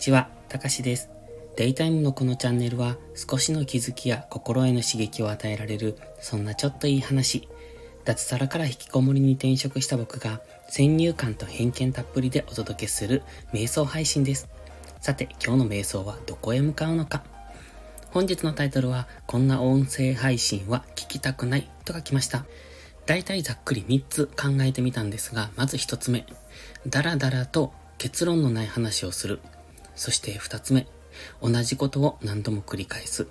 ちは、たかしです。デイタイムのこのチャンネルは少しの気づきや心への刺激を与えられる、そんなちょっといい話。脱サラから引きこもりに転職した僕が先入観と偏見たっぷりでお届けする瞑想配信です。さて、今日の瞑想はどこへ向かうのか本日のタイトルは、こんな音声配信は聞きたくないと書きました。大体ざっくり3つ考えてみたんですが、まず1つ目。だらだらと結論のない話をする。そして二つ目、同じことを何度も繰り返す。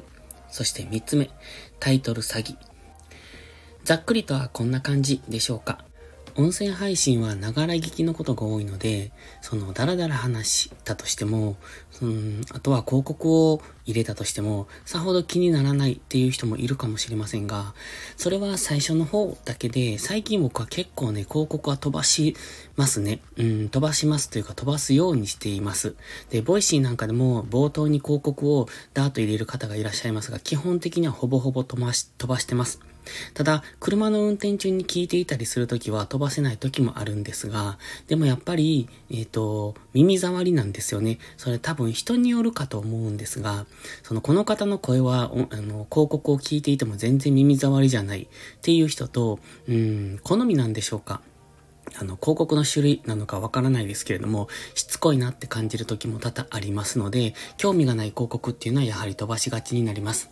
そして三つ目、タイトル詐欺。ざっくりとはこんな感じでしょうか。音声配信はながら聞きのことが多いので、そのダラダラ話したとしても、うん、あとは広告を入れたとしても、さほど気にならないっていう人もいるかもしれませんが、それは最初の方だけで、最近僕は結構ね、広告は飛ばしますね。うん、飛ばしますというか飛ばすようにしています。で、ボイシーなんかでも冒頭に広告をダーッと入れる方がいらっしゃいますが、基本的にはほぼほぼ飛ばし、飛ばしてます。ただ、車の運転中に聞いていたりするときは飛ばせないときもあるんですが、でもやっぱり、えっ、ー、と、耳障りなんですよね。それ多分人によるかと思うんですが、その、この方の声は、あの、広告を聞いていても全然耳障りじゃないっていう人と、うん、好みなんでしょうか。あの、広告の種類なのかわからないですけれども、しつこいなって感じる時も多々ありますので、興味がない広告っていうのはやはり飛ばしがちになります。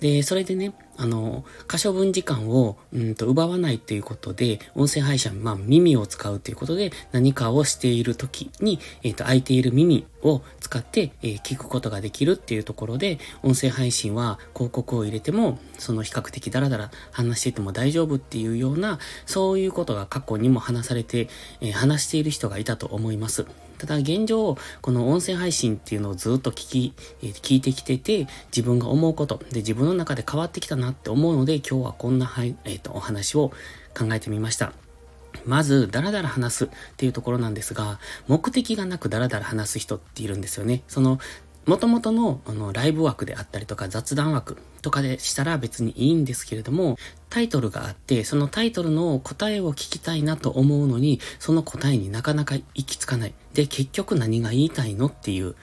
で、それでね、あの、可処分時間を、うんと、奪わないっていうことで、音声配信、まあ、耳を使うっていうことで、何かをしている時に、えっ、ー、と、空いている耳を使って、えー、聞くことができるっていうところで、音声配信は広告を入れても、その比較的ダラダラ話していても大丈夫っていうような、そういうことが過去にも話されて、えー、話している人がいたと思います。ただ現状、この音声配信っていうのをずっと聞き、えー、聞いてきてて、自分が思うこと、で、自分の中で変わってきたなって思うので、今日はこんな、はい、えっ、ー、と、お話を考えてみました。まず、ダラダラ話すっていうところなんですが、目的がなくダラダラ話す人っているんですよね。その、元々のあのライブ枠であったりとか雑談枠とかでしたら別にいいんですけれども、タイトルがあって、そのタイトルの答えを聞きたいなと思うのに、その答えになかなか行き着かない。で、結局何が言いたいのっていう。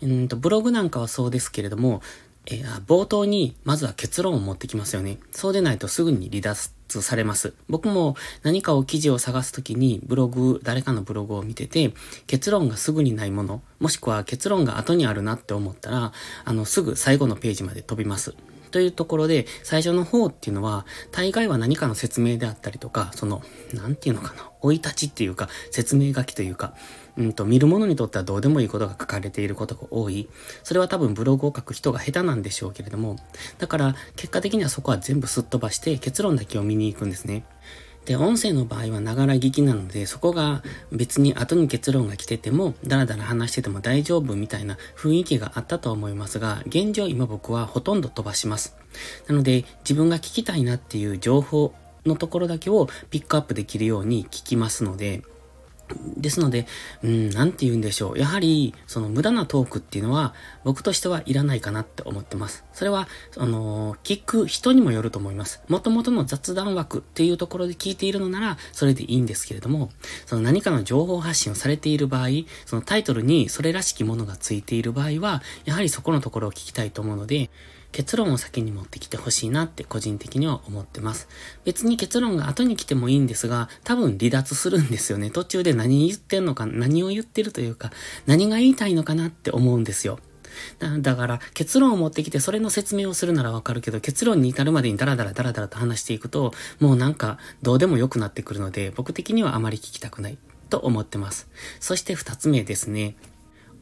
うんと、ブログなんかはそうですけれども、えー、冒頭にまずは結論を持ってきますよね。そうでないとすぐに離脱されます。僕も何かを記事を探すときにブログ、誰かのブログを見てて、結論がすぐにないもの、もしくは結論が後にあるなって思ったら、あの、すぐ最後のページまで飛びます。というところで、最初の方っていうのは、大概は何かの説明であったりとか、その、なんていうのかな、追い立ちっていうか、説明書きというか、うんと、見る者にとってはどうでもいいことが書かれていることが多い。それは多分ブログを書く人が下手なんでしょうけれども、だから結果的にはそこは全部すっ飛ばして結論だけを見に行くんですね。で、音声の場合はながら聞きなので、そこが別に後に結論が来てても、ダラダラ話してても大丈夫みたいな雰囲気があったと思いますが、現状今僕はほとんど飛ばします。なので、自分が聞きたいなっていう情報のところだけをピックアップできるように聞きますので、ですので、うん、なんて言うんでしょう。やはり、その無駄なトークっていうのは、僕としてはいらないかなって思ってます。それは、あのー、聞く人にもよると思います。元々の雑談枠っていうところで聞いているのなら、それでいいんですけれども、その何かの情報発信をされている場合、そのタイトルにそれらしきものがついている場合は、やはりそこのところを聞きたいと思うので、結論を先に持ってきてほしいなって個人的には思ってます。別に結論が後に来てもいいんですが、多分離脱するんですよね。途中で何言ってんのか、何を言ってるというか、何が言いたいのかなって思うんですよ。だから、結論を持ってきてそれの説明をするならわかるけど、結論に至るまでにダラダラダラダラと話していくと、もうなんか、どうでもよくなってくるので、僕的にはあまり聞きたくない、と思ってます。そして二つ目ですね。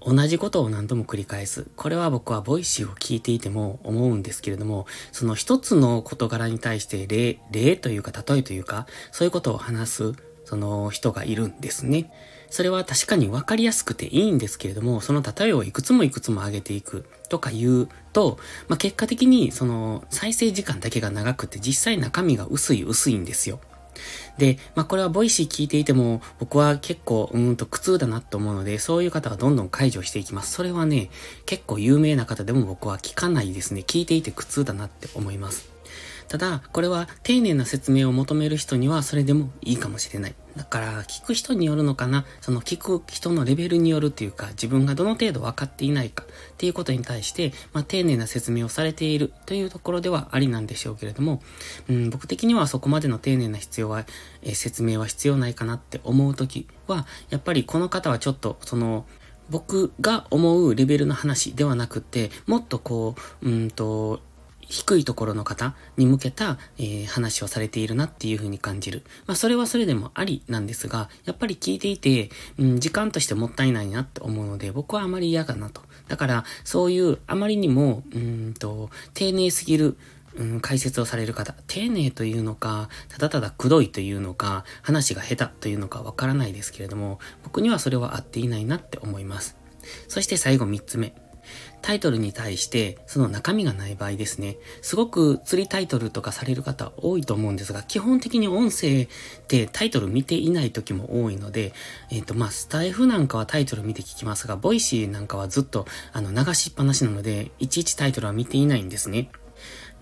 同じことを何度も繰り返す。これは僕はボイシーを聞いていても思うんですけれども、その一つの事柄に対して例、例というか例えというか、そういうことを話す、その人がいるんですね。それは確かに分かりやすくていいんですけれども、その例えをいくつもいくつも上げていくとか言うと、まあ、結果的にその再生時間だけが長くて実際中身が薄い薄いんですよ。で、まあ、これはボイシー聞いていても、僕は結構、うんと苦痛だなと思うので、そういう方はどんどん解除していきます。それはね、結構有名な方でも僕は聞かないですね。聞いていて苦痛だなって思います。ただ、これは丁寧な説明を求める人にはそれでもいいかもしれない。だから、聞く人によるのかなその聞く人のレベルによるっていうか、自分がどの程度分かっていないかっていうことに対して、まあ、丁寧な説明をされているというところではありなんでしょうけれども、うん、僕的にはそこまでの丁寧な必要は、えー、説明は必要ないかなって思うときは、やっぱりこの方はちょっと、その、僕が思うレベルの話ではなくて、もっとこう、うんと、低いところの方に向けた、えー、話をされているなっていう風に感じる。まあそれはそれでもありなんですが、やっぱり聞いていて、うん、時間としてもったいないなって思うので、僕はあまり嫌だなと。だから、そういうあまりにも、うんと、丁寧すぎる、うん、解説をされる方、丁寧というのか、ただただくどいというのか、話が下手というのかわからないですけれども、僕にはそれは合っていないなって思います。そして最後三つ目。タイトルに対してその中身がない場合ですね。すごく釣りタイトルとかされる方多いと思うんですが、基本的に音声ってタイトル見ていない時も多いので、えっ、ー、と、まあ、スタイフなんかはタイトル見て聞きますが、ボイシーなんかはずっとあの流しっぱなしなので、いちいちタイトルは見ていないんですね。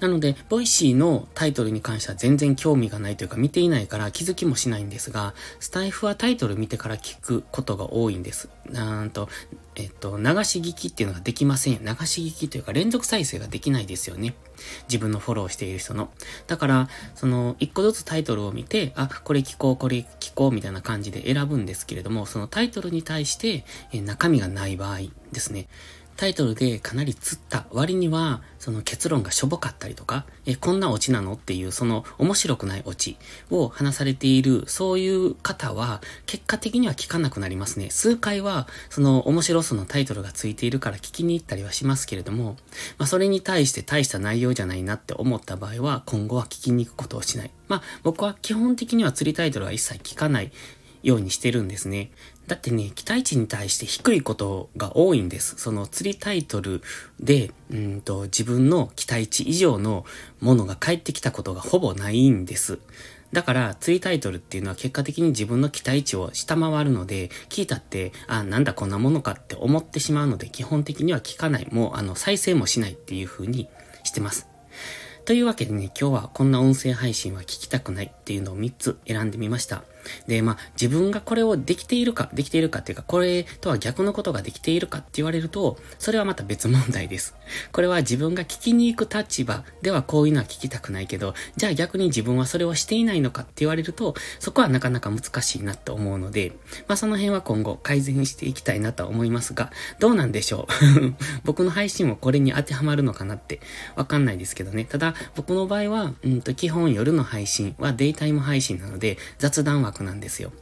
なので、ボイシーのタイトルに関しては全然興味がないというか見ていないから気づきもしないんですが、スタイフはタイトル見てから聞くことが多いんです。なんと、えっと、流し聞きっていうのができません。流し聞きというか連続再生ができないですよね。自分のフォローしている人の。だから、その、一個ずつタイトルを見て、あ、これ聞こう、これ聞こう、みたいな感じで選ぶんですけれども、そのタイトルに対して、え中身がない場合ですね。タイトルでかなり釣った割には、その結論がしょぼかったりとか、え、こんなオチなのっていう、その面白くないオチを話されている、そういう方は、結果的には聞かなくなりますね。数回は、その面白そうなタイトルがついているから聞きに行ったりはしますけれども、まあ、それに対して大した内容じゃないなって思った場合は、今後は聞きに行くことをしない。まあ、僕は基本的には釣りタイトルは一切聞かないようにしてるんですね。だってね、期待値に対して低いことが多いんです。その釣りタイトルで、うんと、自分の期待値以上のものが返ってきたことがほぼないんです。だから、釣りタイトルっていうのは結果的に自分の期待値を下回るので、聞いたって、あ、なんだこんなものかって思ってしまうので、基本的には聞かない。もう、あの、再生もしないっていう風にしてます。というわけでね、今日はこんな音声配信は聞きたくないっていうのを3つ選んでみました。で、まあ、自分がこれをできているか、できているかっていうか、これとは逆のことができているかって言われると、それはまた別問題です。これは自分が聞きに行く立場ではこういうのは聞きたくないけど、じゃあ逆に自分はそれをしていないのかって言われると、そこはなかなか難しいなと思うので、まあその辺は今後改善していきたいなと思いますが、どうなんでしょう？僕の配信もこれに当てはまるのかなってわかんないですけどね。ただ、僕の場合は、うんと基本夜の配信はデイタイム配信なので、雑談はなんですよ。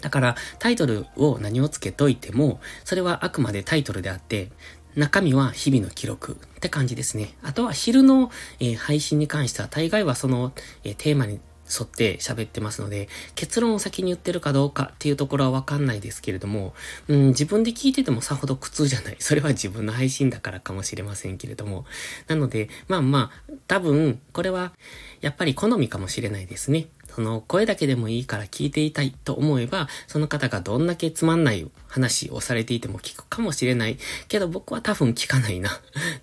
だから、タイトルを何をつけといても、それはあくまでタイトルであって、中身は日々の記録って感じですね。あとは昼の、えー、配信に関しては大概はその、えー、テーマに沿って喋ってますので、結論を先に言ってるかどうかっていうところはわかんないですけれども、うん、自分で聞いててもさほど苦痛じゃない。それは自分の配信だからかもしれませんけれども。なので、まあまあ、多分、これは、やっぱり好みかもしれないですね。その声だけでもいいから聞いていたいと思えば、その方がどんだけつまんない話をされていても聞くかもしれない。けど僕は多分聞かないな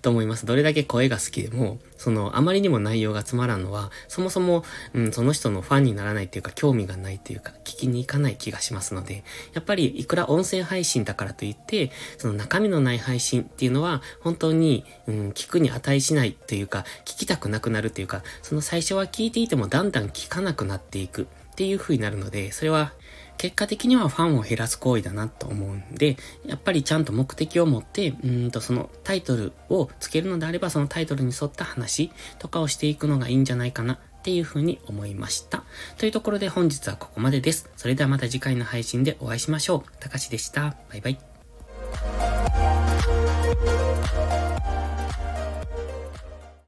と思います。どれだけ声が好きでも、その、あまりにも内容がつまらんのは、そもそも、うん、その人のファンにならないっていうか、興味がないっていうか、聞きに行かない気がしますので、やっぱり、いくら音声配信だからといって、その中身のない配信っていうのは、本当に、うん、聞くに値しないっていうか、聞きたくなくなるっていうか、その最初は聞いていてもだんだん聞かなくなっていくっていう風になるので、それは結果的にはファンを減らす行為だなと思うんで、やっぱりちゃんと目的を持って、うんとそのタイトルをつけるのであれば、そのタイトルに沿った話とかをしていくのがいいんじゃないかなっていうふうに思いました。というところで本日はここまでです。それではまた次回の配信でお会いしましょう。たかしでした。バイバイ。